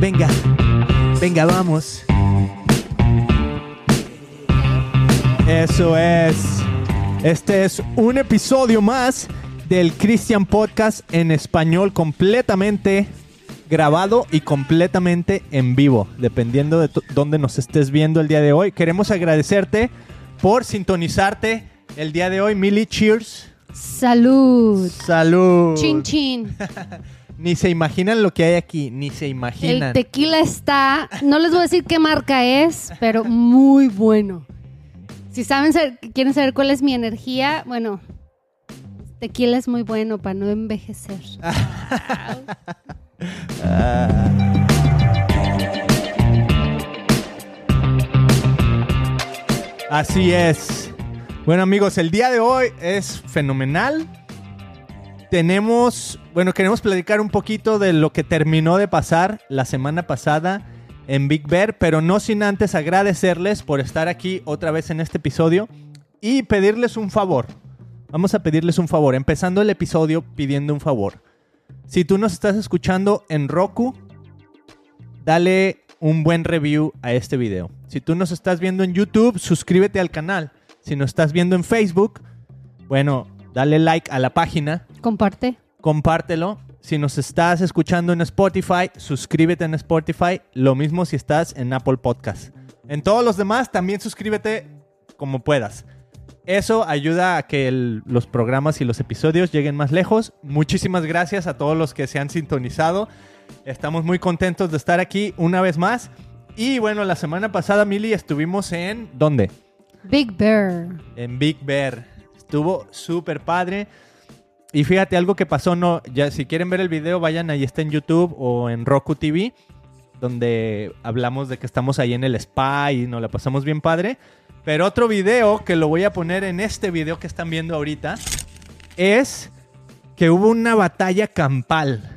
Venga, venga, vamos. Eso es. Este es un episodio más del Christian Podcast en español completamente grabado y completamente en vivo, dependiendo de dónde nos estés viendo el día de hoy. Queremos agradecerte por sintonizarte el día de hoy. Mili, cheers. Salud. Salud. Chin chin. Ni se imaginan lo que hay aquí, ni se imaginan. El tequila está, no les voy a decir qué marca es, pero muy bueno. Si saben, quieren saber cuál es mi energía, bueno, tequila es muy bueno para no envejecer. Así es. Bueno amigos, el día de hoy es fenomenal. Tenemos, bueno, queremos platicar un poquito de lo que terminó de pasar la semana pasada en Big Bear, pero no sin antes agradecerles por estar aquí otra vez en este episodio y pedirles un favor. Vamos a pedirles un favor, empezando el episodio pidiendo un favor. Si tú nos estás escuchando en Roku, dale un buen review a este video. Si tú nos estás viendo en YouTube, suscríbete al canal. Si nos estás viendo en Facebook, bueno, dale like a la página. Comparte. Compártelo. Si nos estás escuchando en Spotify, suscríbete en Spotify. Lo mismo si estás en Apple Podcast. En todos los demás, también suscríbete como puedas. Eso ayuda a que los programas y los episodios lleguen más lejos. Muchísimas gracias a todos los que se han sintonizado. Estamos muy contentos de estar aquí una vez más. Y bueno, la semana pasada, Mili, estuvimos en... ¿Dónde? Big Bear. En Big Bear. Estuvo súper padre. Y fíjate algo que pasó, no, ya si quieren ver el video, vayan ahí está en YouTube o en Roku TV, donde hablamos de que estamos ahí en el spa y nos la pasamos bien padre. Pero otro video que lo voy a poner en este video que están viendo ahorita es que hubo una batalla campal.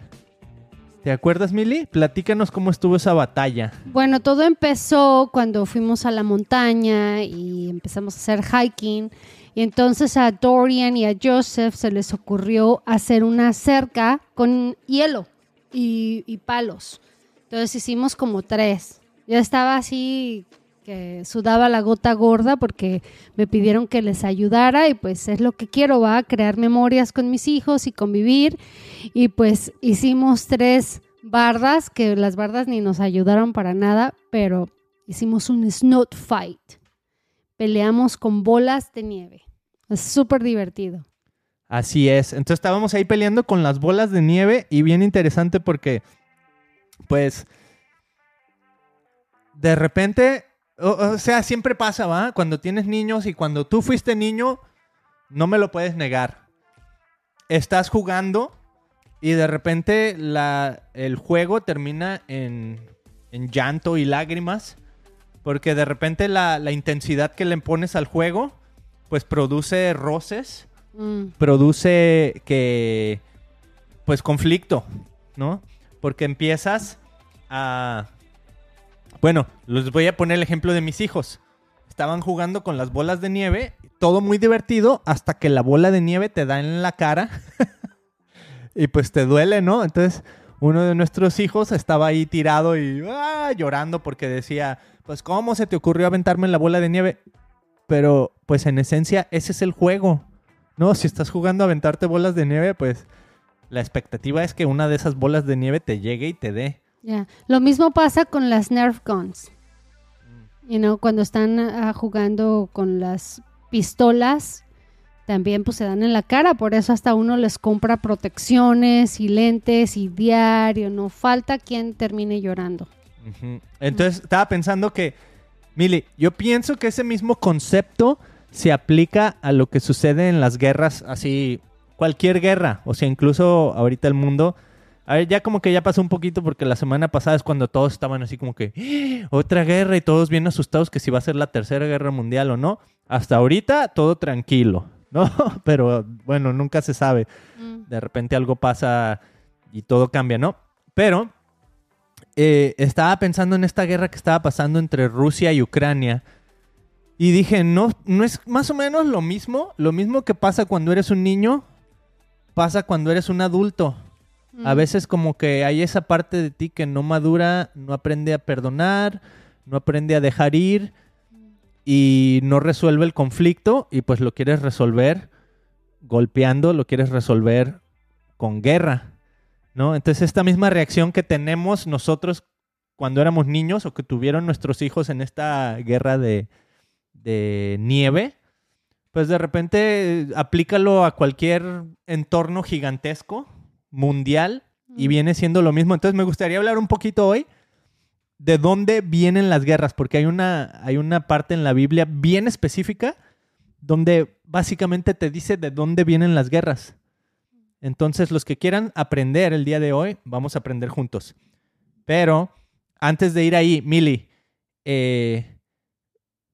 ¿Te acuerdas, Mili? Platícanos cómo estuvo esa batalla. Bueno, todo empezó cuando fuimos a la montaña y empezamos a hacer hiking. Y entonces a Dorian y a Joseph se les ocurrió hacer una cerca con hielo y, y palos. Entonces hicimos como tres. Ya estaba así sudaba la gota gorda porque me pidieron que les ayudara y pues es lo que quiero, va a crear memorias con mis hijos y convivir. Y pues hicimos tres bardas, que las bardas ni nos ayudaron para nada, pero hicimos un snot fight. Peleamos con bolas de nieve. Es súper divertido. Así es. Entonces estábamos ahí peleando con las bolas de nieve y bien interesante porque, pues, de repente o, sea, siempre pasa, ¿va? Cuando tienes niños y cuando tú fuiste niño, no me lo puedes negar. Estás jugando y de repente el juego termina en, llanto y lágrimas. Porque de repente la, intensidad que le pones al juego, pues produce roces, mm. produce que, pues conflicto, ¿no? Porque empiezas a bueno, les voy a poner el ejemplo de mis hijos. Estaban jugando con las bolas de nieve, todo muy divertido, hasta que la bola de nieve te da en la cara y pues te duele, ¿no? Entonces, uno de nuestros hijos estaba ahí tirado y ah, llorando porque decía, pues, ¿cómo se te ocurrió aventarme en la bola de nieve? Pero, pues, en esencia, ese es el juego, ¿no? Si estás jugando a aventarte bolas de nieve, pues, la expectativa es que una de esas bolas de nieve te llegue y te dé. Ya, lo mismo pasa con las Nerf guns. You know, cuando están ah, jugando con las pistolas, también pues se dan en la cara, por eso hasta uno les compra protecciones y lentes y diario, no falta quien termine llorando. Entonces, estaba pensando que, Mili, yo pienso que ese mismo concepto se aplica a lo que sucede en las guerras, así, cualquier guerra, o sea, incluso ahorita el mundo a ver, ya como que ya pasó un poquito porque la semana pasada es cuando todos estaban así como que ¡Ah! otra guerra y todos bien asustados que si va a ser la tercera guerra mundial o no. Hasta ahorita todo tranquilo, ¿no? Pero bueno, nunca se sabe. Mm. De repente algo pasa y todo cambia, ¿no? Pero eh, estaba pensando en esta guerra que estaba pasando entre Rusia y Ucrania. Y dije, ¿no, ¿no es más o menos lo mismo? Lo mismo que pasa cuando eres un niño, pasa cuando eres un adulto. A veces como que hay esa parte de ti que no madura, no aprende a perdonar, no aprende a dejar ir y no resuelve el conflicto y pues lo quieres resolver golpeando, lo quieres resolver con guerra, ¿no? Entonces esta misma reacción que tenemos nosotros cuando éramos niños o que tuvieron nuestros hijos en esta guerra de, de nieve, pues de repente eh, aplícalo a cualquier entorno gigantesco, mundial, y viene siendo lo mismo. Entonces me gustaría hablar un poquito hoy de dónde vienen las guerras, porque hay una, hay una parte en la Biblia bien específica donde básicamente te dice de dónde vienen las guerras. Entonces los que quieran aprender el día de hoy, vamos a aprender juntos. Pero antes de ir ahí, Mili, eh,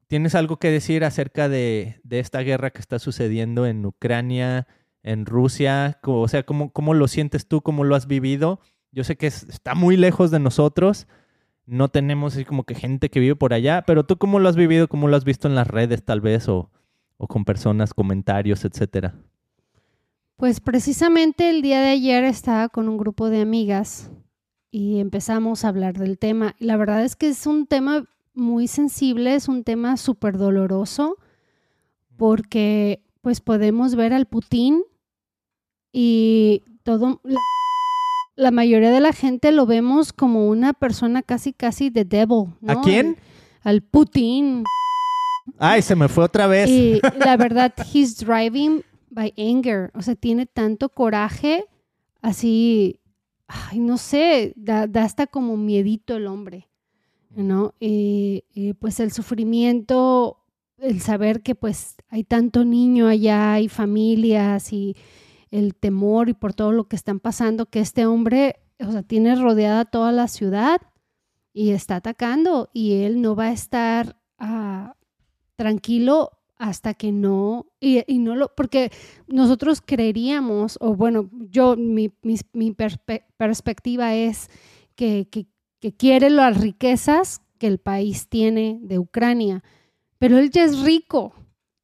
¿tienes algo que decir acerca de, de esta guerra que está sucediendo en Ucrania, en Rusia? O sea, ¿cómo, cómo lo sientes tú? ¿Cómo lo has vivido? Yo sé que es- está muy lejos de nosotros. No tenemos así como que gente que vive por allá, pero tú cómo lo has vivido, cómo lo has visto en las redes tal vez o, o con personas, comentarios, etcétera. Pues precisamente el día de ayer estaba con un grupo de amigas y empezamos a hablar del tema. La verdad es que es un tema muy sensible, es un tema súper doloroso porque pues podemos ver al Putin y todo la, la mayoría de la gente lo vemos como una persona casi casi de devil. ¿A ¿no? quién? Al Putin. Ay, se me fue otra vez. Y la verdad, he's driving by anger. O sea, tiene tanto coraje, así, ay, no sé, da, da hasta como miedito el hombre, ¿no? Y, y, pues el sufrimiento, el saber que pues hay tanto niño allá, hay familias y el temor y por todo lo que están pasando, que este hombre, o sea, tiene rodeada toda la ciudad y está atacando y él no va a estar... ah, tranquilo hasta que no, y, no lo, porque nosotros creeríamos, o bueno, yo, mi, mi, mi perspe- perspectiva es que, que, que quiere las riquezas que el país tiene de Ucrania, pero él ya es rico.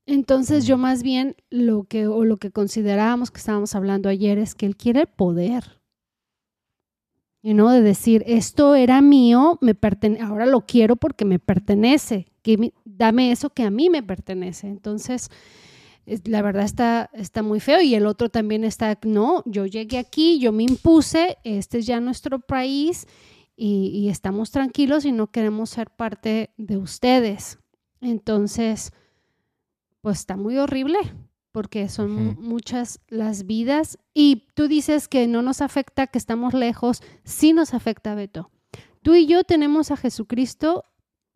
Entonces yo más bien lo que, o lo que considerábamos que estábamos hablando ayer es que él quiere el poder. Y no de decir, esto era mío, me pertene ahora lo quiero porque me pertenece, que dame eso que a mí me pertenece. Entonces, es- la verdad está, está muy feo. Y el otro también está, no, yo llegué aquí, yo me impuse, este es ya nuestro país y, y estamos tranquilos y no queremos ser parte de ustedes. Entonces, pues está muy horrible porque son muchas las vidas y tú dices que no nos afecta, que estamos lejos, sí nos afecta, Beto. Tú y yo tenemos a Jesucristo,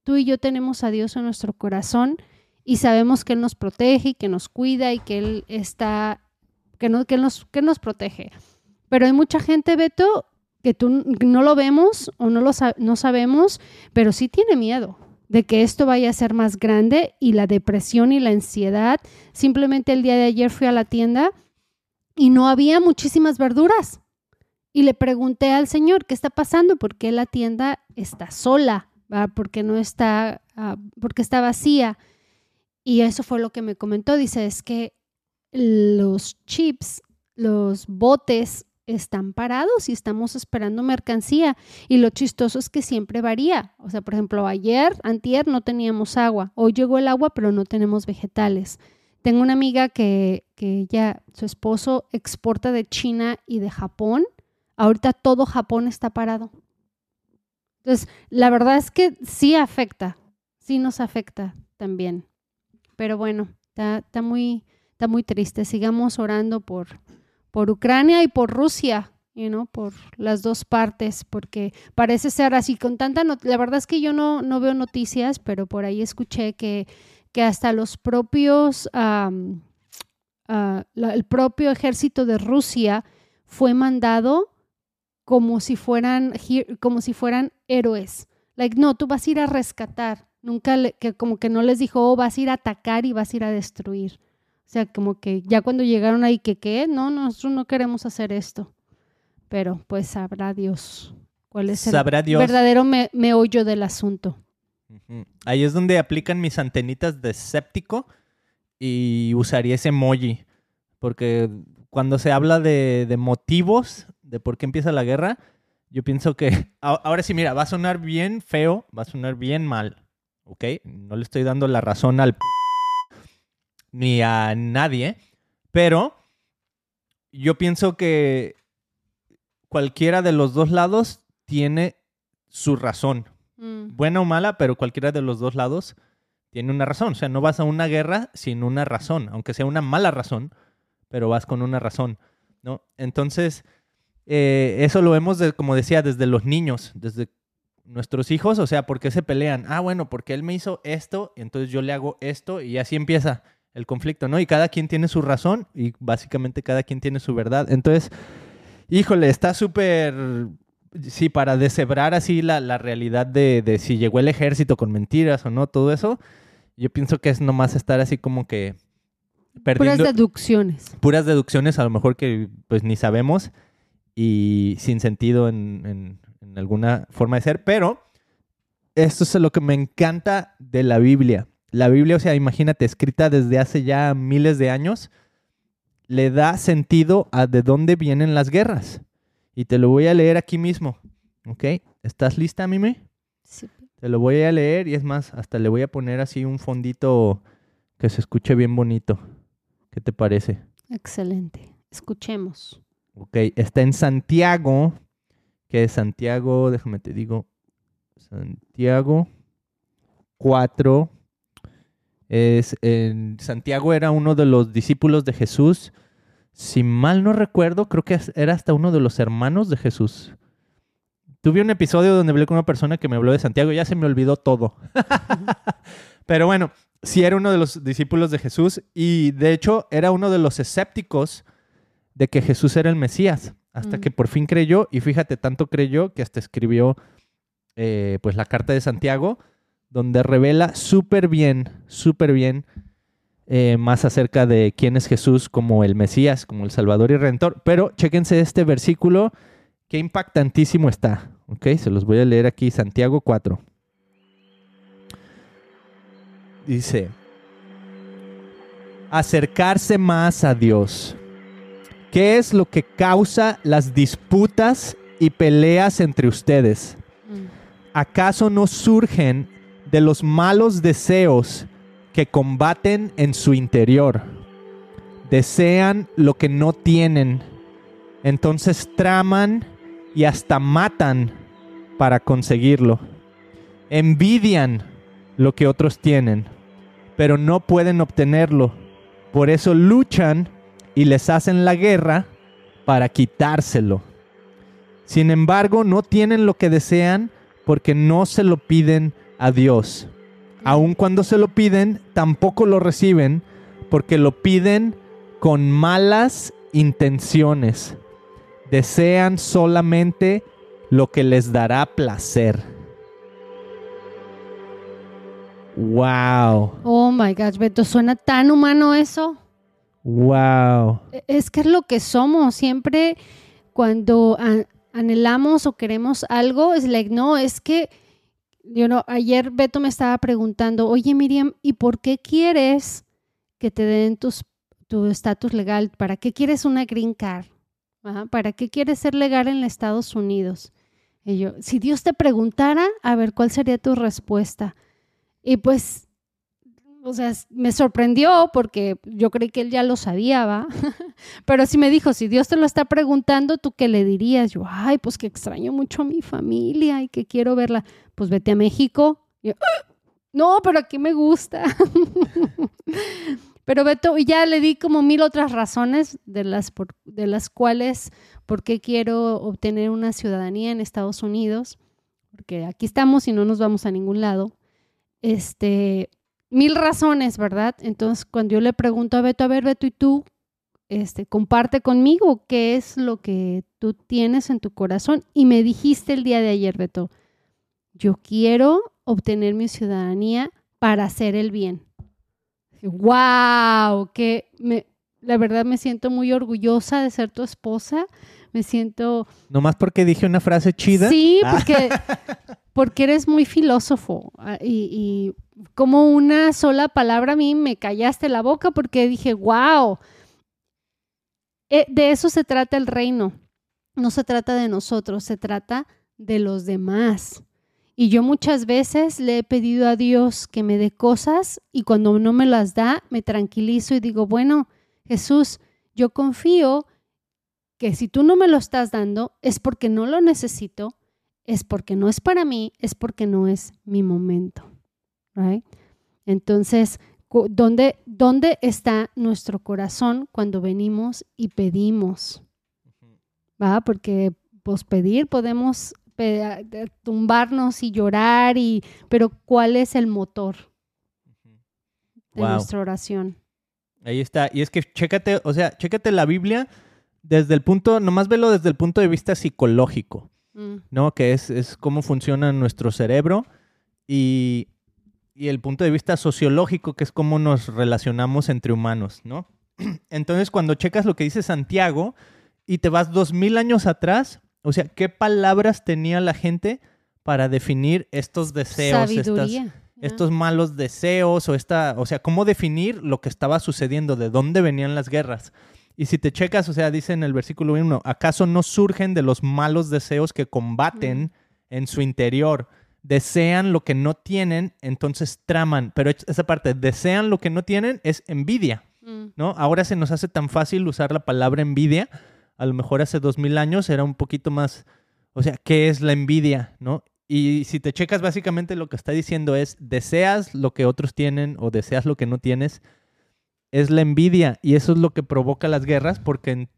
tú y yo tenemos a Dios en nuestro corazón y sabemos que Él nos protege y que nos cuida y que Él está, que, no, que, nos, que nos protege. Pero hay mucha gente, Beto, que tú no lo vemos o no lo no sabemos, pero sí tiene miedo de que esto vaya a ser más grande y la depresión y la ansiedad. Simplemente el día de ayer fui a la tienda y no había muchísimas verduras. Y le pregunté al señor qué está pasando, por qué la tienda está sola, ¿va? porque no está, ah, porque está vacía. Y eso fue lo que me comentó. Dice, es que los chips, los botes están parados y estamos esperando mercancía. Y lo chistoso es que siempre varía. O sea, por ejemplo, ayer, antier, no teníamos agua. Hoy llegó el agua, pero no tenemos vegetales. Tengo una amiga que, que ya, su esposo exporta de China y de Japón. Ahorita todo Japón está parado. Entonces, la verdad es que sí afecta, sí nos afecta también. Pero bueno, está, está muy, está muy triste. Sigamos orando por, por Ucrania y por Rusia, you know, por las dos partes, porque parece ser así con tanta... La verdad es que yo no, no veo noticias, pero por ahí escuché que, que hasta los propios... ah, el propio ejército de Rusia fue mandado como si fueran como si fueran héroes. Like, no, tú vas a ir a rescatar. Nunca le- que como que no les dijo, oh, vas a ir a atacar y vas a ir a destruir. O sea, como que ya cuando llegaron ahí que qué, no, nosotros no queremos hacer esto. Pero pues sabrá Dios cuál es el Dios. verdadero me- meollo del asunto. Ahí es donde aplican mis antenitas de escéptico y usaría ese emoji. Porque cuando se habla de, de motivos, de por qué empieza la guerra, yo pienso que ahora sí, mira, va a sonar bien feo, va a sonar bien mal, ¿ok? No le estoy dando la razón al p- ni a nadie, pero yo pienso que cualquiera de los dos lados tiene su razón, Mm. buena o mala, pero cualquiera de los dos lados tiene una razón. O sea, no vas a una guerra sin una razón, aunque sea una mala razón, pero vas con una razón, ¿no? Entonces, eh, eso lo vemos, de- como decía, desde los niños, desde nuestros hijos, o sea, ¿por qué se pelean? Ah, bueno, porque él me hizo esto, entonces yo le hago esto, y así empieza el conflicto, ¿no? Y cada quien tiene su razón, y básicamente cada quien tiene su verdad. Entonces, híjole, está súper sí, para deshebrar así la, la realidad de, de si llegó el ejército con mentiras o no, todo eso, yo pienso que es nomás estar así como que Puras perdiendo deducciones. puras deducciones, a lo mejor que pues ni sabemos y sin sentido en, en- en alguna forma de ser, pero esto es lo que me encanta de la Biblia. La Biblia, o sea, imagínate, escrita desde hace ya miles de años, le da sentido a de dónde vienen las guerras. Y te lo voy a leer aquí mismo, ¿ok? ¿Estás lista, Mimi? Sí. Te lo voy a leer y es más, hasta le voy a poner así un fondito que se escuche bien bonito. ¿Qué te parece? Excelente. Escuchemos. Ok, está en Santiago, que es Santiago, déjame te digo, Santiago 4. Es en Santiago era uno de los discípulos de Jesús. Si mal no recuerdo, creo que era hasta uno de los hermanos de Jesús. Tuve un episodio donde hablé con una persona que me habló de Santiago, ya se me olvidó todo. Pero bueno, sí era uno de los discípulos de Jesús y de hecho era uno de los escépticos de que Jesús era el Mesías, hasta Mm. que por fin creyó, y fíjate, tanto creyó que hasta escribió eh, pues la carta de Santiago, donde revela súper bien, súper bien eh, más acerca de quién es Jesús como el Mesías, como el Salvador y Redentor. Pero chéquense este versículo, qué impactantísimo está, ¿ok? Se los voy a leer aquí, Santiago 4. Dice, acercarse más a Dios. ¿Qué es lo que causa las disputas y peleas entre ustedes? Mm. ¿Acaso no surgen de los malos deseos que combaten en su interior? Desean lo que no tienen, entonces traman y hasta matan para conseguirlo. Envidian lo que otros tienen, pero no pueden obtenerlo. Por eso luchan y les hacen la guerra para quitárselo. Sin embargo, no tienen lo que desean porque no se lo piden a Dios. Aun cuando se lo piden, tampoco lo reciben porque lo piden con malas intenciones. Desean solamente lo que les dará placer. Wow, Oh my gosh, Beto, suena tan humano eso. wow. E- Es que es lo que somos. Siempre cuando an- anhelamos o queremos algo, es like, no, es que, yo no, ayer Beto me estaba preguntando, oye Miriam, ¿y por qué quieres que te den tus, tu estatus legal? ¿Para qué quieres una green card? ¿Para qué quieres ser legal en Estados Unidos? Y yo, si Dios te preguntara, a ver, ¿cuál sería tu respuesta? Y pues, o sea, me sorprendió porque yo creí que él ya lo sabía, ¿va? Pero sí me dijo, si Dios te lo está preguntando, ¿tú qué le dirías? Yo, ay, pues que extraño mucho a mi familia y que quiero verla. Pues vete a México. Yo, "Ah, no, pero aquí me gusta. pero Beto, ya le di como mil otras razones de las, por- de las cuales, por qué quiero obtener una ciudadanía en Estados Unidos. Porque aquí estamos y no nos vamos a ningún lado. Este, mil razones, ¿verdad? Entonces, cuando yo le pregunto a Beto, a ver, Beto, ¿y tú? Este, comparte conmigo qué es lo que tú tienes en tu corazón. Y me dijiste el día de ayer, Beto, yo quiero obtener mi ciudadanía para hacer el bien. ¡Wow! Que me, la verdad me siento muy orgullosa de ser tu esposa. Me siento Nomás porque dije una frase chida. Sí, Ah. Porque, eres muy filósofo ah, y, como una sola palabra a mí me callaste la boca porque dije, wow, de eso se trata el reino. no se trata de nosotros, se trata de los demás. Y yo muchas veces le he pedido a Dios que me dé cosas y cuando no me las da, me tranquilizo y digo, bueno, Jesús, yo confío que si tú no me lo estás dando es porque no lo necesito, es porque no es para mí, es porque no es mi momento. Entonces, ¿dónde, ¿dónde está nuestro corazón cuando venimos y pedimos? ¿Va? Porque pues pedir podemos tumbarnos y llorar, y, pero ¿cuál es el motor de nuestra oración? Ahí está. Y es que chécate, o sea, chécate la Biblia desde el punto, nomás velo desde el punto de vista psicológico, mm. ¿no? Que es, es, cómo funciona nuestro cerebro y, y, el punto de vista sociológico, que es cómo nos relacionamos entre humanos, ¿no? Entonces, cuando checas lo que dice Santiago y te vas dos mil años atrás, o sea, ¿qué palabras tenía la gente para definir estos deseos, estos malos deseos o esta, o sea, cómo definir lo que estaba sucediendo, de dónde venían las guerras? Y si te checas, o sea, dice en el versículo 1, ¿acaso no surgen de los malos deseos que combaten en su interior? Desean lo que no tienen, entonces traman. Pero esa parte, desean lo que no tienen, es envidia, mm. ¿no? Ahora se nos hace tan fácil usar la palabra envidia a lo mejor hace dos mil años era un poquito más, o sea, ¿qué es la envidia? ¿No? Y si te checas, básicamente lo que está diciendo es, deseas lo que otros tienen o deseas lo que no tienes, es la envidia. Y eso es lo que provoca las guerras porque en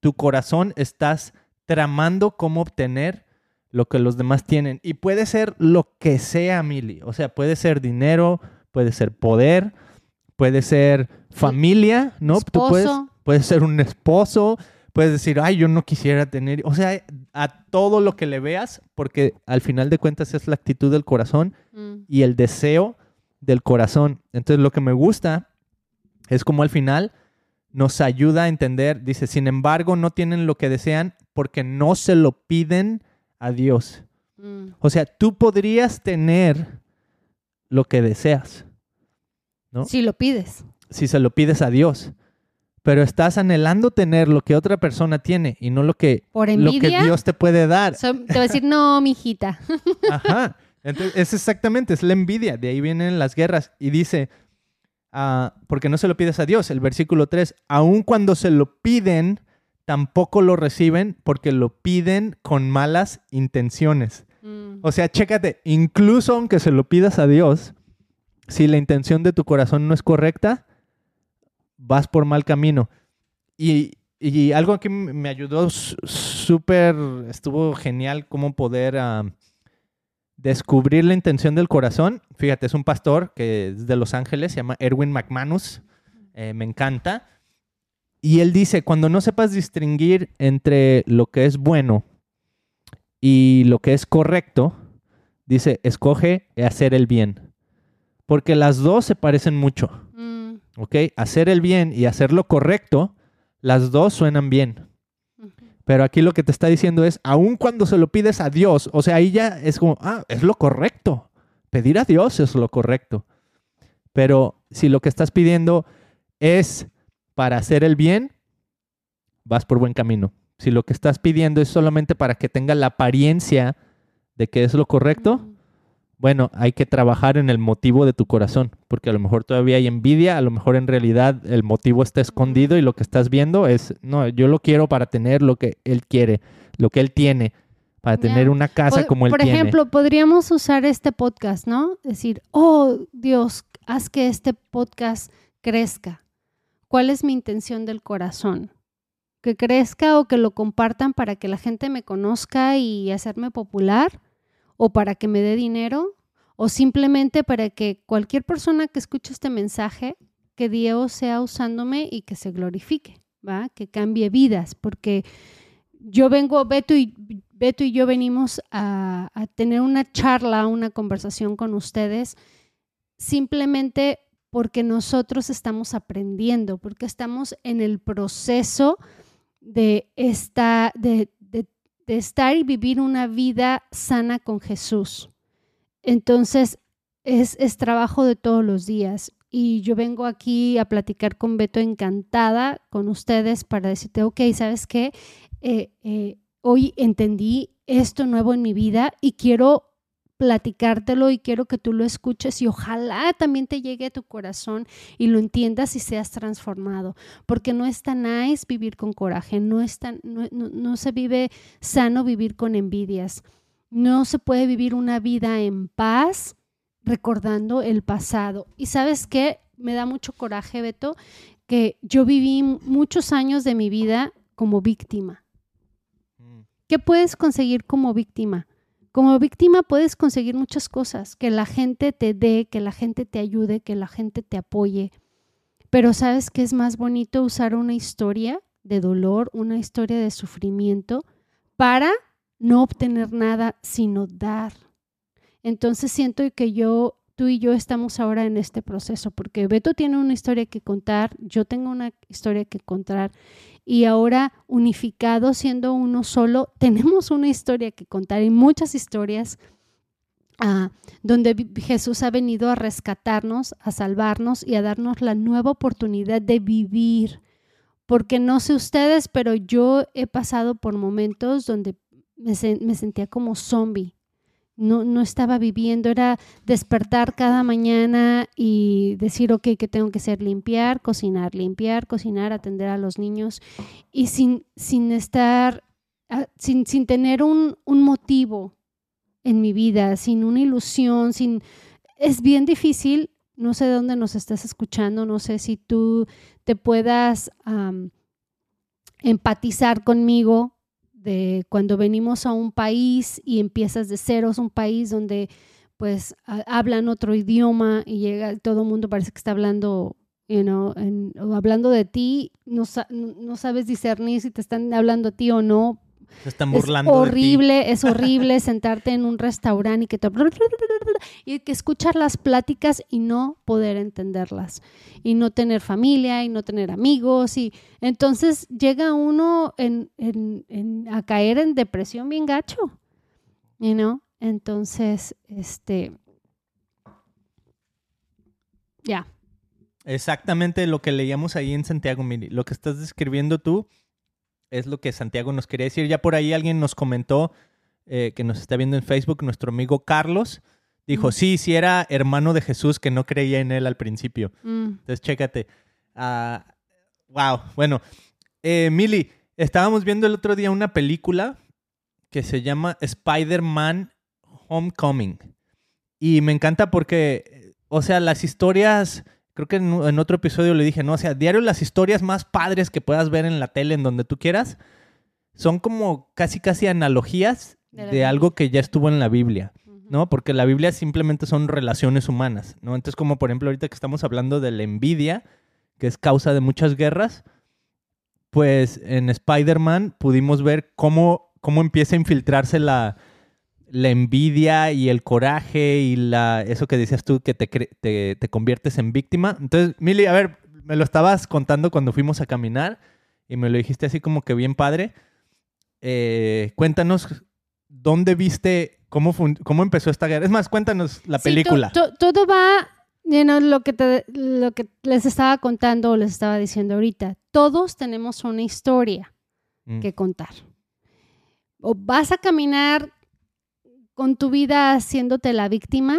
tu corazón estás tramando cómo obtener lo que los demás tienen. Y puede ser lo que sea, Mili. O sea, puede ser dinero, puede ser poder, puede ser familia, ¿no? Tú puedes, puedes ser un esposo, puedes decir, ay, yo no quisiera tener, o sea, a todo lo que le veas, porque al final de cuentas es la actitud del corazón mm. y el deseo del corazón. Entonces lo que me gusta es como al final nos ayuda a entender, dice, sin embargo, no tienen lo que desean porque no se lo piden a Dios. Mm. O sea, tú podrías tener lo que deseas. ¿no? Si lo pides. Si se lo pides a Dios pero estás anhelando tener lo que otra persona tiene y no lo que, lo que Dios te puede dar. te voy a decir, no, mijita. Ajá. Entonces, es exactamente, es la envidia. De ahí vienen las guerras. Y dice, uh, porque no se lo pides a Dios. El versículo 3, aun cuando se lo piden, tampoco lo reciben porque lo piden con malas intenciones. Mm. O sea, chécate, incluso aunque se lo pidas a Dios, si la intención de tu corazón no es correcta, vas por mal camino. Y, algo que me ayudó súper, estuvo genial cómo poder ah, descubrir la intención del corazón. Fíjate, es un pastor que es de Los Ángeles, se llama Erwin McManus, eh, me encanta. Y él dice, cuando no sepas distinguir entre lo que es bueno y lo que es correcto, dice, escoge hacer el bien. Porque las dos se parecen mucho. ¿ok? Hacer el bien y hacer lo correcto, las dos suenan bien. Pero aquí lo que te está diciendo es, aun cuando se lo pides a Dios, o sea, ahí ya es como, ah, es lo correcto. Pedir a Dios es lo correcto. Pero si lo que estás pidiendo es para hacer el bien, vas por buen camino. Si lo que estás pidiendo es solamente para que tenga la apariencia de que es lo correcto, bueno, hay que trabajar en el motivo de tu corazón, porque a lo mejor todavía hay envidia, a lo mejor en realidad el motivo está escondido y lo que estás viendo es, no, yo lo quiero para tener lo que él quiere, lo que él tiene, para tener una casa como él tiene. Por ejemplo, podríamos usar este podcast, ¿no? Decir, oh Dios, haz que este podcast crezca. ¿Cuál es mi intención del corazón? Que crezca o que lo compartan para que la gente me conozca y hacerme popular o para que me dé dinero o simplemente para que cualquier persona que escuche este mensaje, que Dios sea usándome y que se glorifique, ¿va? Que cambie vidas, porque yo vengo, Beto y, Beto y yo venimos a, tener una charla, una conversación con ustedes, simplemente porque nosotros estamos aprendiendo, porque estamos en el proceso de, esta, de, de estar y vivir una vida sana con Jesús. Entonces, es, trabajo de todos los días. Y yo vengo aquí a platicar con Beto encantada con ustedes para decirte, ok, ¿sabes qué? Eh, eh, hoy entendí esto nuevo en mi vida y quiero platicártelo y quiero que tú lo escuches y ojalá también te llegue a tu corazón y lo entiendas y seas transformado, porque no es tan nice vivir con coraje, no, es tan, no, no, no se vive sano vivir con envidias, no se puede vivir una vida en paz recordando el pasado. Y sabes qué, me da mucho coraje, Beto, que yo viví muchos años de mi vida como víctima. Mm. ¿Qué puedes conseguir como víctima? Como víctima puedes conseguir muchas cosas, que la gente te dé, que la gente te ayude, que la gente te apoye. Pero sabes que es más bonito usar una historia de dolor, una historia de sufrimiento para no obtener nada, sino dar. Entonces siento que yo, tú y yo estamos ahora en este proceso, porque Beto tiene una historia que contar, yo tengo una historia que contar, y ahora unificado siendo uno solo, tenemos una historia que contar y muchas historias ah, donde Jesús ha venido a rescatarnos, a salvarnos y a darnos la nueva oportunidad de vivir. Porque no sé ustedes, pero yo he pasado por momentos donde me, me sentía como zombie no, no estaba viviendo, era despertar cada mañana y decir, ok, que tengo que hacer? Limpiar, cocinar, limpiar, cocinar, atender a los niños y sin, sin estar, ah, sin, sin tener un, un motivo en mi vida, sin una ilusión, sin... Es bien difícil, no sé de dónde nos estás escuchando, no sé si tú te puedas empatizar conmigo de cuando venimos a un país y empiezas de ceros, un país donde pues hablan otro idioma y llega todo el mundo parece que está hablando, you know, hablando de ti, no, no sabes discernir si te están hablando a ti o no, se están burlando. Es horrible, de ti. es horrible sentarte en un restaurante y que te y que escuchar las pláticas y no poder entenderlas y no tener familia y no tener amigos y entonces llega uno en, en, en, a caer en depresión bien gacho, you know? Entonces, este, ya. Exactamente lo que leíamos ahí en Santiago, Miri. Lo que estás describiendo tú es lo que Santiago nos quería decir. Ya por ahí alguien nos comentó eh, que nos está viendo en Facebook, nuestro amigo Carlos. Dijo, sí, sí era hermano de Jesús que no creía en él al principio. Mm. Entonces, chécate. Ah, wow. Bueno, eh, Mili, estábamos viendo el otro día una película que se llama Spider-Man Homecoming. Y me encanta porque, o sea, las historias creo que en, otro episodio le dije, no, o sea, diario las historias más padres que puedas ver en la tele, en donde tú quieras, son como casi, casi analogías de, algo que ya estuvo en la Biblia, ¿no? Porque la Biblia simplemente son relaciones humanas, ¿no? Entonces, como por ejemplo ahorita que estamos hablando de la envidia, que es causa de muchas guerras, pues en Spider-Man pudimos ver cómo, cómo empieza a infiltrarse la, la envidia y el coraje y la eso que decías tú que te, te, te, conviertes en víctima. Entonces, Mili, a ver, me lo estabas contando cuando fuimos a caminar y me lo dijiste así como que bien padre. Eh, cuéntanos dónde viste, cómo, cómo empezó esta guerra. Es más, cuéntanos la película. todo va, you lo, que te, lo que les estaba contando o les estaba diciendo ahorita. Todos tenemos una historia mm. que contar. O vas a caminar con tu vida haciéndote la víctima,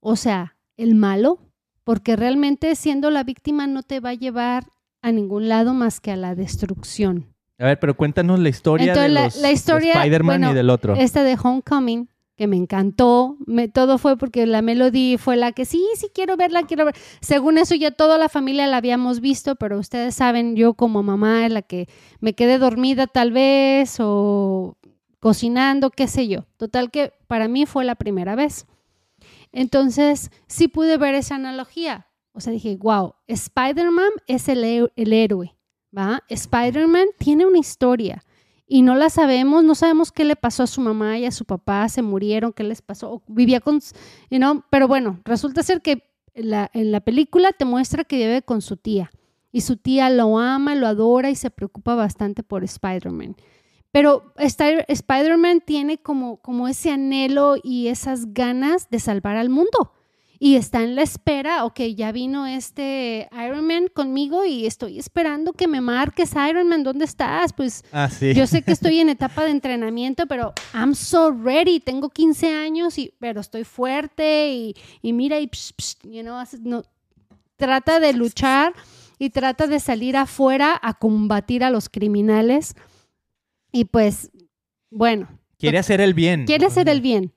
o sea, el malo, porque realmente siendo la víctima no te va a llevar a ningún lado más que a la destrucción. A ver, pero cuéntanos la historia de, los, la historia, Spider-Man y del otro. Esta de Homecoming, que me encantó, me, todo fue porque la Melody fue la que sí, sí quiero verla, quiero ver. Según eso ya toda la familia la habíamos visto, pero ustedes saben, yo como mamá es la que me quedé dormida tal vez o cocinando, qué sé yo. Total que para mí fue la primera vez. Entonces, sí pude ver esa analogía. O sea, dije, wow, Spider-Man es el, el, héroe, ¿va? Spider-Man tiene una historia y no la sabemos, no sabemos qué le pasó a su mamá y a su papá, se murieron, qué les pasó, vivía con, you know? pero bueno, resulta ser que en la película te muestra que vive con su tía y su tía lo ama, lo adora y se preocupa bastante por Spider-Man. Pero Spider-Man tiene como, como ese anhelo y esas ganas de salvar al mundo. y está en la espera, ok, ya vino este Iron Man conmigo y estoy esperando que me marques, Iron Man, ¿dónde estás? Pues Ah, sí. yo sé que estoy en etapa de entrenamiento, pero I'm so ready, tengo 15 años, y, pero estoy fuerte y, y mira, y psh, psh, you know, no, trata de luchar y trata de salir afuera a combatir a los criminales. Y pues, bueno, Quiere hacer el bien. quiere hacer el bien.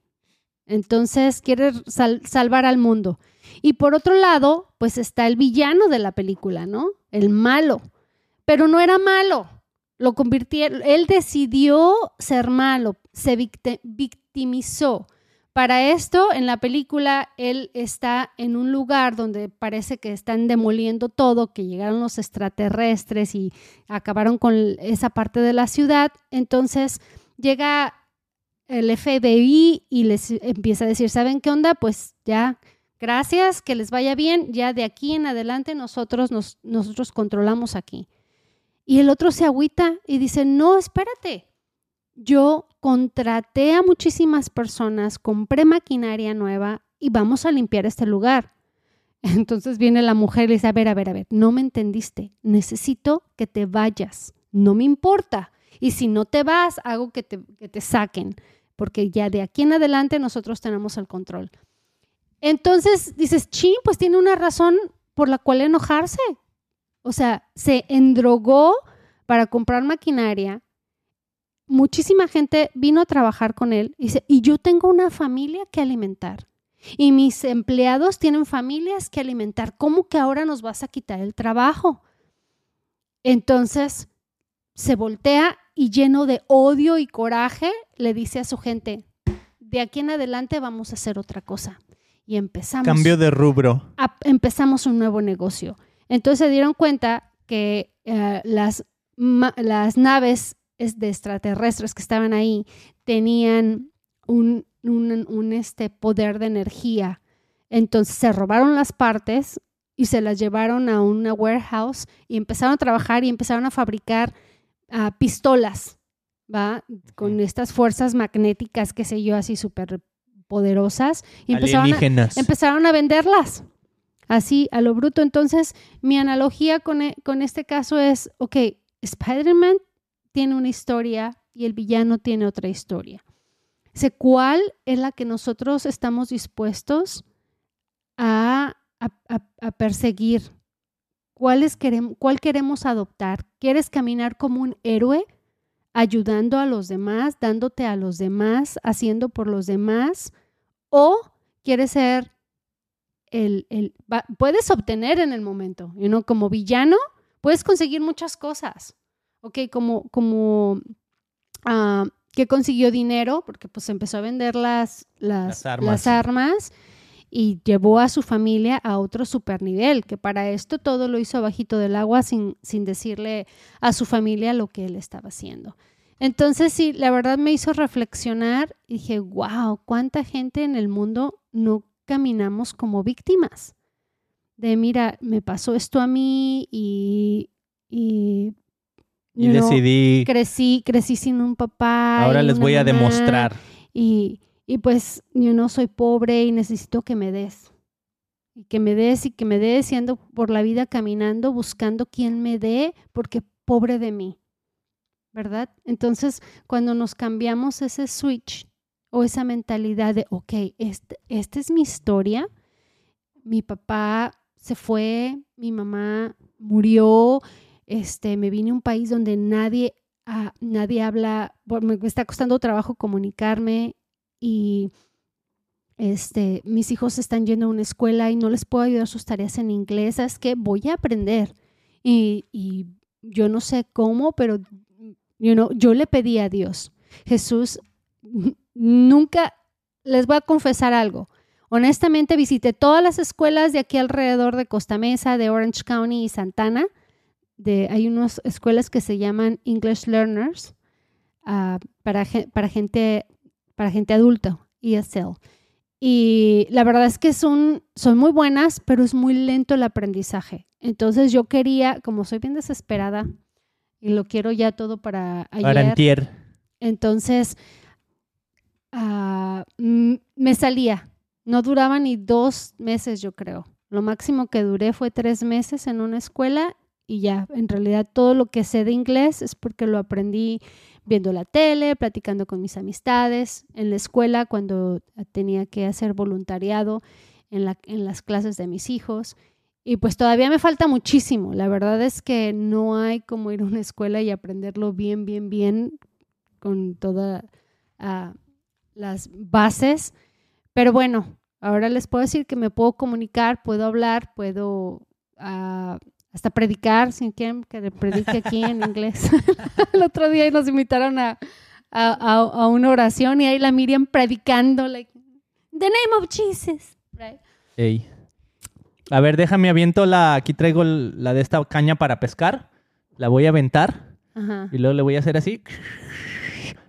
Entonces quiere sal- salvar al mundo. Y por otro lado, pues está el villano de la película, ¿no? El malo. Pero no era malo. Lo convirtieron, él decidió ser malo, se victi- victimizó. Para esto, en la película, él está en un lugar donde parece que están demoliendo todo, que llegaron los extraterrestres y acabaron con esa parte de la ciudad. Entonces llega el FBI y les empieza a decir, ¿saben qué onda? Pues ya, gracias, que les vaya bien, ya de aquí en adelante nosotros, nos, nosotros controlamos aquí. Y el otro se agüita y dice, no, espérate, yo contraté a muchísimas personas, compré maquinaria nueva y vamos a limpiar este lugar. Entonces viene la mujer y le dice, a ver, a ver, a ver, no me entendiste, necesito que te vayas, no me importa. Y si no te vas, hago que te, que te saquen, porque ya de aquí en adelante nosotros tenemos el control. Entonces dices, chin, pues tiene una razón por la cual enojarse. O sea, se endrogó para comprar maquinaria. Muchísima gente vino a trabajar con él y dice, y yo tengo una familia que alimentar. Y mis empleados tienen familias que alimentar. ¿Cómo que ahora nos vas a quitar el trabajo? Entonces se voltea y lleno de odio y coraje le dice a su gente, de aquí en adelante vamos a hacer otra cosa. Y empezamos Cambio de rubro. a- empezamos un nuevo negocio. Entonces se dieron cuenta que eh, las, ma- las naves es- de extraterrestres que estaban ahí tenían un, un- un, este, poder de energía. Entonces se robaron las partes y se las llevaron a una warehouse y empezaron a trabajar y empezaron a fabricar ah, pistolas, ¿va? Con estas fuerzas magnéticas, qué sé yo, así súper poderosas. Y empezaron a, empezaron a venderlas así a lo bruto. Entonces, mi analogía con, e- con este caso es, ok, Spider-Man tiene una historia y el villano tiene otra historia. Sé cuál es la que nosotros estamos dispuestos a, perseguir. ¿Cuál, es querem- ¿Cuál queremos adoptar? ¿Quieres caminar como un héroe, ayudando a los demás, dándote a los demás, haciendo por los demás? ¿O quieres ser el, el- puedes obtener en el momento, you know, como villano, puedes conseguir muchas cosas, ¿ok? Como, como ah, que consiguió dinero, porque pues empezó a vender las, las, Las armas. las armas y llevó a su familia a otro supernivel, que para esto todo lo hizo abajito del agua sin, sin decirle a su familia lo que él estaba haciendo. Entonces sí, la verdad me hizo reflexionar y dije, wow, cuánta gente en el mundo no caminamos como víctimas. De mira, me pasó esto a mí y, y, Y you know, decidí, crecí, crecí sin un papá. ahora les voy a demostrar. Y, y pues yo no soy pobre y necesito que me des. Y que me des y que me des y ando por la vida caminando buscando quien me dé porque pobre de mí. ¿Verdad? Entonces, cuando nos cambiamos ese switch o esa mentalidad de, ok, este, esta es mi historia, mi papá se fue, mi mamá murió, este, me vine a un país donde nadie, nadie habla, me está costando trabajo comunicarme y este, mis hijos están yendo a una escuela y no les puedo ayudar sus tareas en inglés, es que voy a aprender. Y, y yo no sé cómo, pero you know, yo le pedí a Dios, Jesús, nunca, les voy a confesar algo. Honestamente, visité todas las escuelas de aquí alrededor de Costa Mesa, de Orange County y Santana. De, hay unas escuelas que se llaman English Learners ah, para, para, gente, para gente adulta, ESL. Y la verdad es que son, son muy buenas, pero es muy lento el aprendizaje. Entonces yo quería, como soy bien desesperada y lo quiero ya todo para ayer, Para antier. entonces mm, me salía no duraba ni dos meses, yo creo. Lo máximo que duré fue tres meses en una escuela y ya, en realidad todo lo que sé de inglés es porque lo aprendí viendo la tele, platicando con mis amistades, en la escuela cuando tenía que hacer voluntariado en, la, en las clases de mis hijos. Y pues todavía me falta muchísimo. La verdad es que no hay como ir a una escuela y aprenderlo bien, bien, bien con todas ah, las bases. Pero bueno, ahora les puedo decir que me puedo comunicar, puedo hablar, puedo ah, hasta predicar, si quieren que predique aquí en inglés. El otro día nos invitaron a, a, una oración y ahí la Miriam predicando, like, the name of Jesus. A ver, déjame aviento la, aquí traigo la de esta caña para pescar, la voy a aventar y luego le voy a hacer así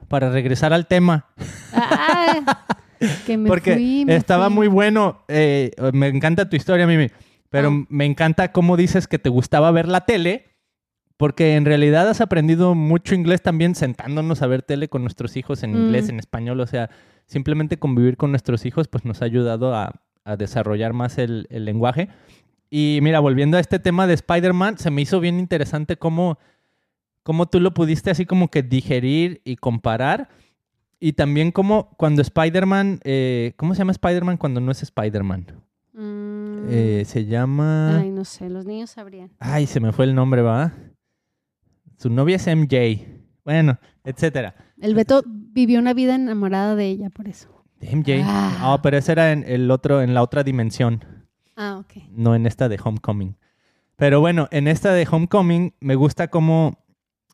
para regresar al tema. Ah, que me Porque estaba muy bueno, eh, me encanta tu historia, Mimi. Pero ah. me encanta cómo dices que te gustaba ver la tele, porque en realidad has aprendido mucho inglés también sentándonos a ver tele con nuestros hijos en inglés, mm. en español. O sea, simplemente convivir con nuestros hijos, pues nos ha ayudado a, desarrollar más el, lenguaje. Y mira, volviendo a este tema de Spider-Man, se me hizo bien interesante cómo, cómo tú lo pudiste así como que digerir y comparar. Y también cómo cuando Spider-Man, eh, ¿cómo se llama Spider-Man cuando no es Spider-Man? Eh, se llama. Ay, no sé, los niños sabrían. Ay, se me fue el nombre, ¿va? Su novia es MJ. Bueno, etcétera. El Beto vivió una vida enamorada de ella, por eso. De MJ. Ah, pero ese era en el otro, en la otra dimensión. Ah, ok. No en esta de Homecoming. Pero bueno, en esta de Homecoming me gusta cómo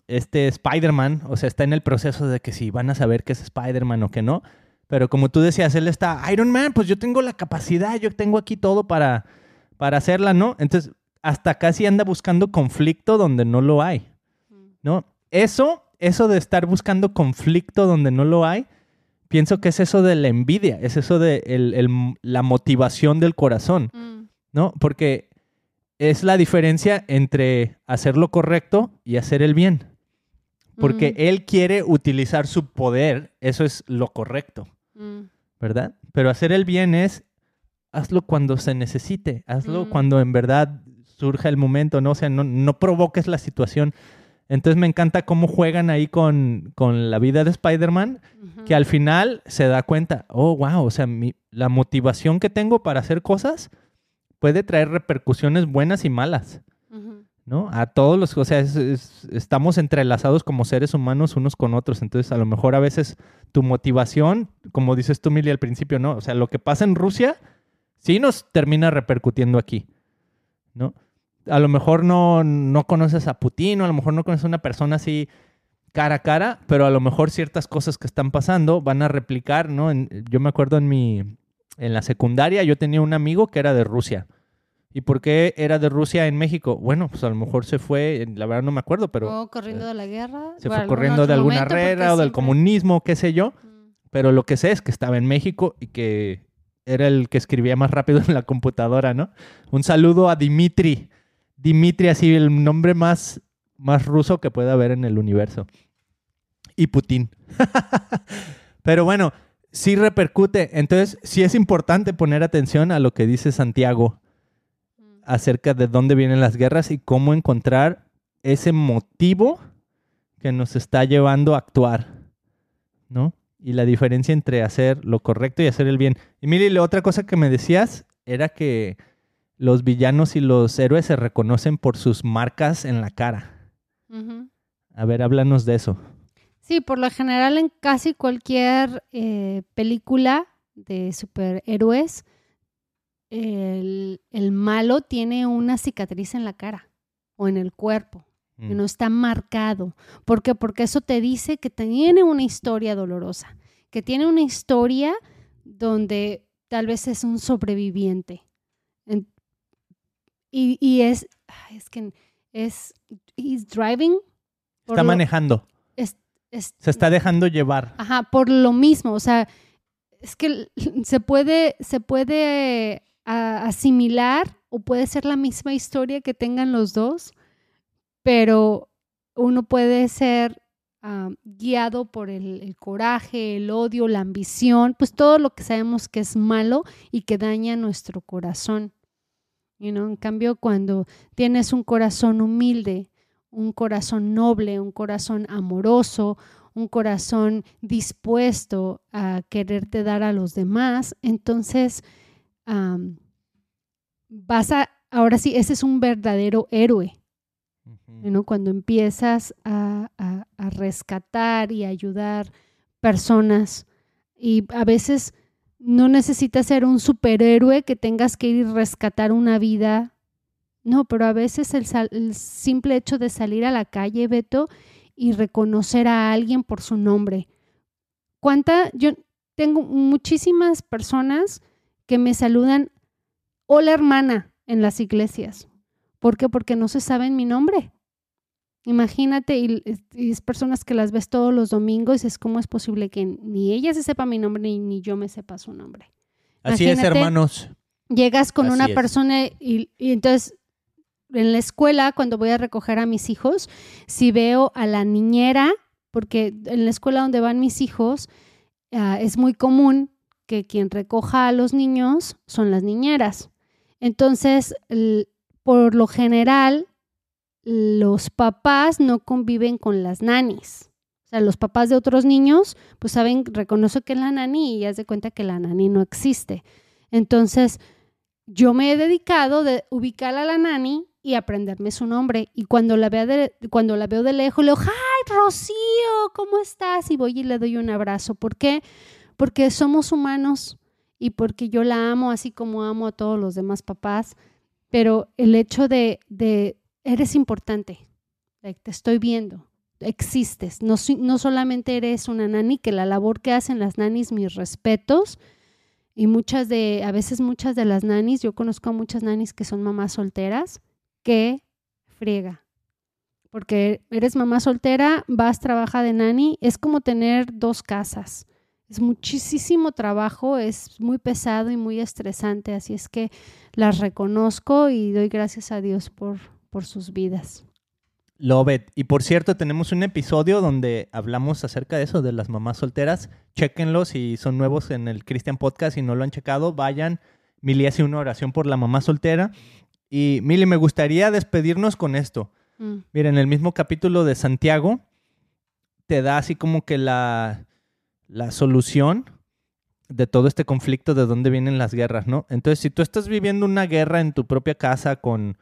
este Spider-Man, o sea, está en el proceso de que si van a saber que es Spider-Man o que no. Pero como tú decías, él está Iron Man, pues yo tengo la capacidad, yo tengo aquí todo para, para hacerla, ¿no? Entonces, hasta casi anda buscando conflicto donde no lo hay, ¿no? Eso, eso de estar buscando conflicto donde no lo hay, pienso que es eso de la envidia, es eso de la motivación del corazón, mm. ¿no? Porque es la diferencia entre hacer lo correcto y hacer el bien. Porque él quiere utilizar su poder, eso es lo correcto. Mm. ¿verdad? Pero hacer el bien es, hazlo cuando se necesite, hazlo mm. cuando en verdad surja el momento, ¿no? O sea, no, provoques la situación. Entonces me encanta cómo juegan ahí con, la vida de Spider-Man, que al final se da cuenta, oh, wow, o sea, la motivación que tengo para hacer cosas puede traer repercusiones buenas y malas. ¿No? A todos los, o sea, estamos entrelazados como seres humanos unos con otros, entonces a lo mejor a veces tu motivación, como dices tú, Mili, al principio, ¿no? O sea, lo que pasa en Rusia sí nos termina repercutiendo aquí, ¿no? A lo mejor no, no conoces a Putin, o a lo mejor no conoces a una persona así cara a cara, pero a lo mejor ciertas cosas que están pasando van a replicar, ¿no? yo me acuerdo en mi, en la secundaria, yo tenía un amigo que era de Rusia ¿Y por qué era de Rusia en México? Bueno, pues a lo mejor se fue, la verdad no me acuerdo, pero... ¿O corriendo de la guerra? Se fue corriendo de alguna guerra o del comunismo, qué sé yo. Pero lo que sé es que estaba en México y que era el que escribía más rápido en la computadora, ¿no? Un saludo a Dimitri. Dimitri, así el nombre más, más ruso que pueda haber en el universo. Y Putin. pero bueno, sí repercute. Entonces, sí es importante poner atención a lo que dice Santiago acerca de dónde vienen las guerras y cómo encontrar ese motivo que nos está llevando a actuar, ¿no? Y la diferencia entre hacer lo correcto y hacer el bien. Y mire, la otra cosa que me decías era que los villanos y los héroes se reconocen por sus marcas en la cara. A ver, háblanos de eso. Sí, por lo general en casi cualquier eh, película de superhéroes, el, malo tiene una cicatriz en la cara o en el cuerpo, que mm. no está marcado. ¿Por qué? Porque eso te dice que tiene una historia dolorosa, que tiene una historia donde tal vez es un sobreviviente. y, es, es que es, he's driving. Está manejando. se está dejando llevar. Ajá, por lo mismo, o sea, es que se puede, se puede asimilar o puede ser la misma historia que tengan los dos, pero uno puede ser ah, guiado por el, coraje, el odio, la ambición, pues todo lo que sabemos que es malo y que daña nuestro corazón. You know, En cambio, cuando tienes un corazón humilde, un corazón noble, un corazón amoroso, un corazón dispuesto a quererte dar a los demás, entonces vas a, ahora sí, ese es un verdadero héroe. ¿no? Cuando empiezas a, a- a rescatar y ayudar personas y a veces no necesitas ser un superhéroe que tengas que ir y rescatar una vida. No, pero a veces el, sal- el simple hecho de salir a la calle, Beto, y reconocer a alguien por su nombre. ¿Cuánta? Yo tengo muchísimas personas que me saludan, hola hermana, en las iglesias. ¿Por qué? Porque no se saben mi nombre. Imagínate, y, y es personas que las ves todos los domingos, es cómo es posible que ni ella se sepa mi nombre ni, ni yo me sepa su nombre. Así es, hermanos. Llegas con Así una es. persona y, y entonces en la escuela, cuando voy a recoger a mis hijos, si veo a la niñera, porque en la escuela donde van mis hijos, ah, es muy común que quien recoja a los niños son las niñeras. Entonces, por lo general, los papás no conviven con las nanis. O sea, los papás de otros niños, pues saben, reconocen que es la nani y ya se cuenta que la nani no existe. Entonces, yo me he dedicado de ubicar a la nani y aprenderme su nombre. Y cuando la, vea de, cuando la veo de lejos, le digo, ¡ay, Rocío! ¿Cómo estás? Y voy y le doy un abrazo. ¿Por qué? Porque somos humanos y porque yo la amo así como amo a todos los demás papás. Pero el hecho de, de eres importante, te estoy viendo, existes. No, no solamente eres una nani, que la labor que hacen las nanis, mis respetos, y muchas de, a veces muchas de las nanis, yo conozco a muchas nanis que son mamás solteras, que friega. Porque eres mamá soltera, vas, trabaja de nani, es como tener dos casas. Es muchísimo trabajo, es muy pesado y muy estresante, así es que las reconozco y doy gracias a Dios por, por sus vidas. Love it. Y por cierto, tenemos un episodio donde hablamos acerca de eso, de las mamás solteras. Chéquenlo si son nuevos en el Christian Podcast y no lo han checado, vayan. Mili hace una oración por la mamá soltera. Y Mili, me gustaría despedirnos con esto. Mm, Mira, en el mismo capítulo de Santiago, te da así como que la, la solución de todo este conflicto, de dónde vienen las guerras, ¿no? Entonces, si tú estás viviendo una guerra en tu propia casa con,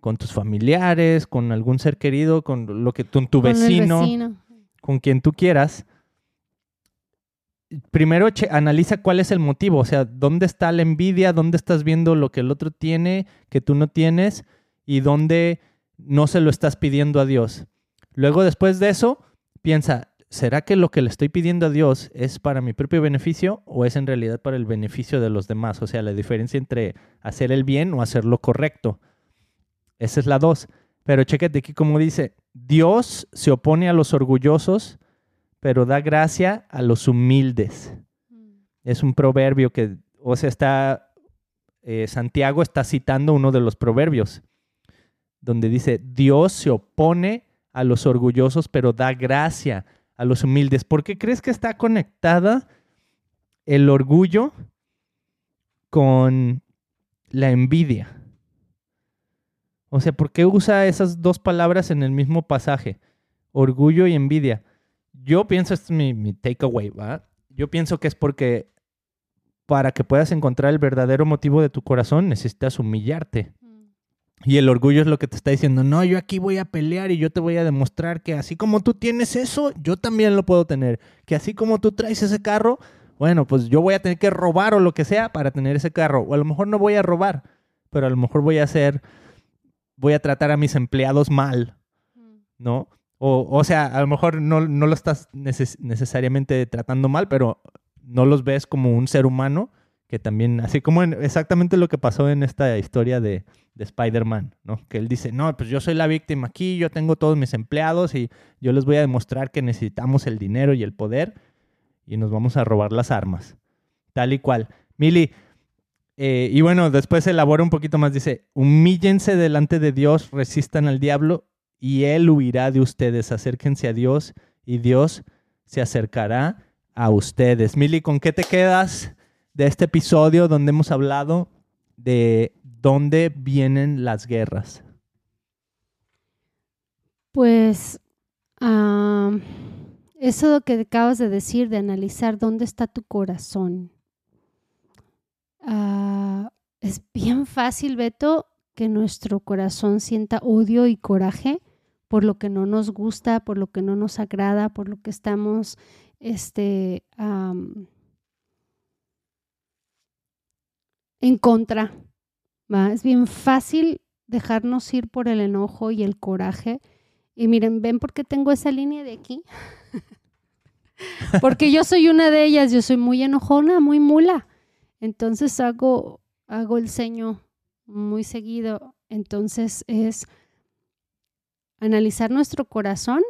con tus familiares, con algún ser querido, con lo que con tu con vecino, vecino. con quien tú quieras, primero che- analiza cuál es el motivo, o sea, dónde está la envidia, dónde estás viendo lo que el otro tiene que tú no tienes y dónde no se lo estás pidiendo a Dios. Luego, después de eso, piensa, ¿será que lo que le estoy pidiendo a Dios es para mi propio beneficio o es en realidad para el beneficio de los demás? O sea, la diferencia entre hacer el bien o hacer lo correcto. Esa es la dos. Pero chécate aquí como dice, Dios se opone a los orgullosos, pero da gracia a los humildes. Mm, Es un proverbio que, o sea, está, eh, Santiago está citando uno de los proverbios, donde dice, Dios se opone a los orgullosos, pero da gracia a los humildes. ¿Por qué crees que está conectada el orgullo con la envidia? O sea, ¿por qué usa esas dos palabras en el mismo pasaje? Orgullo y envidia. Yo pienso, este es mi, takeaway, ¿va? Yo pienso que es porque para que puedas encontrar el verdadero motivo de tu corazón necesitas humillarte. Y el orgullo es lo que te está diciendo, no, yo aquí voy a pelear y yo te voy a demostrar que así como tú tienes eso, yo también lo puedo tener. Que así como tú traes ese carro, bueno, pues yo voy a tener que robar o lo que sea para tener ese carro. O a lo mejor no voy a robar, pero a lo mejor voy a hacer, voy a tratar a mis empleados mal. ¿no? O, o sea, a lo mejor no, no lo estás neces- necesariamente tratando mal, pero no los ves como un ser humano que también, así como en- exactamente lo que pasó en esta historia de, de Spider-Man, ¿no? Que él dice, no, pues yo soy la víctima aquí, yo tengo todos mis empleados y yo les voy a demostrar que necesitamos el dinero y el poder y nos vamos a robar las armas. Tal y cual. Mili, eh, y bueno, después elabora un poquito más, dice, humíllense delante de Dios, resistan al diablo y él huirá de ustedes, acérquense a Dios y Dios se acercará a ustedes. Mili, ¿con qué te quedas de este episodio donde hemos hablado de dónde vienen las guerras? Pues eso que acabas de decir, de analizar dónde está tu corazón. Ah, es bien fácil, Beto, que nuestro corazón sienta odio y coraje por lo que no nos gusta, por lo que no nos agrada, por lo que estamos este, en contra. Es bien fácil dejarnos ir por el enojo y el coraje. Y miren, ven por qué tengo esa línea de aquí. Porque yo soy una de ellas, yo soy muy enojona, muy mula. Entonces hago, hago el ceño muy seguido. Entonces es analizar nuestro corazón,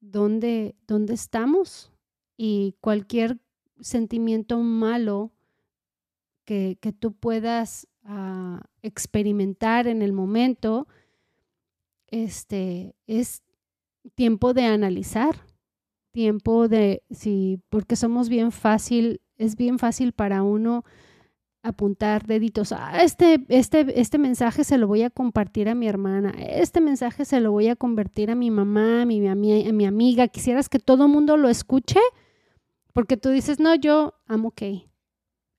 dónde, dónde estamos y cualquier sentimiento malo que, tú puedas ah, experimentar en el momento, este, es tiempo de analizar, tiempo de, sí, porque somos bien fácil, es bien fácil para uno apuntar deditos, ah, este, este, este mensaje se lo voy a compartir a mi hermana, este mensaje se lo voy a convertir a mi mamá, a mi, a mi, a mi amiga, quisieras que todo el mundo lo escuche, porque tú dices, no, yo amo ok.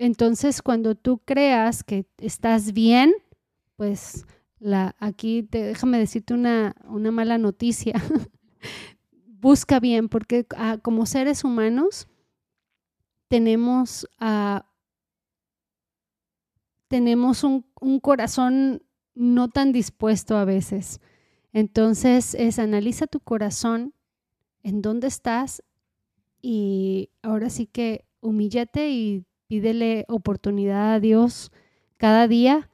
Entonces, cuando tú creas que estás bien, pues la, aquí te, déjame decirte una, una mala noticia. Busca bien, porque ah, como seres humanos tenemos a tenemos un, corazón no tan dispuesto a veces. Entonces es analiza tu corazón, en dónde estás y ahora sí que humíllate y pídele oportunidad a Dios cada día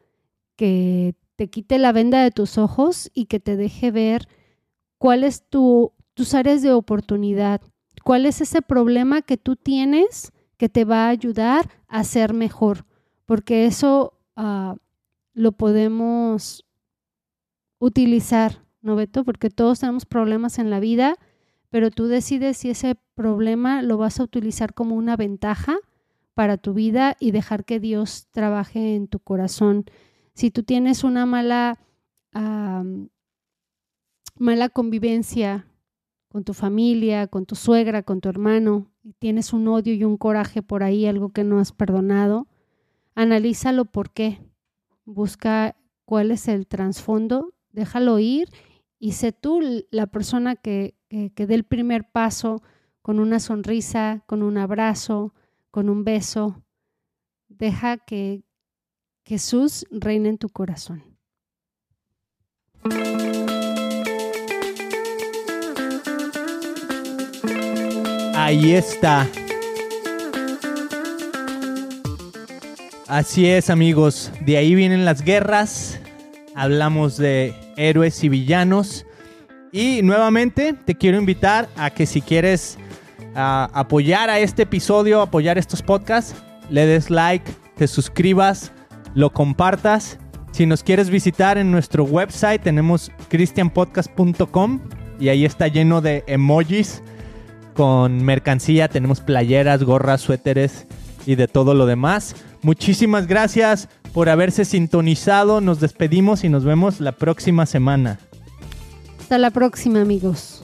que te quite la venda de tus ojos y que te deje ver cuál es tu, tus áreas de oportunidad, cuál es ese problema que tú tienes que te va a ayudar a ser mejor porque eso ah, lo podemos utilizar, ¿no, Beto? Porque todos tenemos problemas en la vida, pero tú decides si ese problema lo vas a utilizar como una ventaja para tu vida y dejar que Dios trabaje en tu corazón. Si tú tienes una mala, mala convivencia con tu familia, con tu suegra, con tu hermano, y tienes un odio y un coraje por ahí, algo que no has perdonado, analízalo por qué, busca cuál es el trasfondo, déjalo ir y sé tú la persona que, que, dé el primer paso con una sonrisa, con un abrazo, con un beso. Deja que Jesús reine en tu corazón. Ahí está. Así es, amigos. De ahí vienen las guerras. Hablamos de héroes y villanos. Y nuevamente te quiero invitar a que si quieres ah, apoyar a este episodio, apoyar estos podcasts, le des like, te suscribas, lo compartas. Si nos quieres visitar en nuestro website, tenemos christianpodcast.com y ahí está lleno de emojis con mercancía. Tenemos playeras, gorras, suéteres y de todo lo demás. Muchísimas gracias por haberse sintonizado. Nos despedimos y nos vemos la próxima semana. Hasta la próxima, amigos.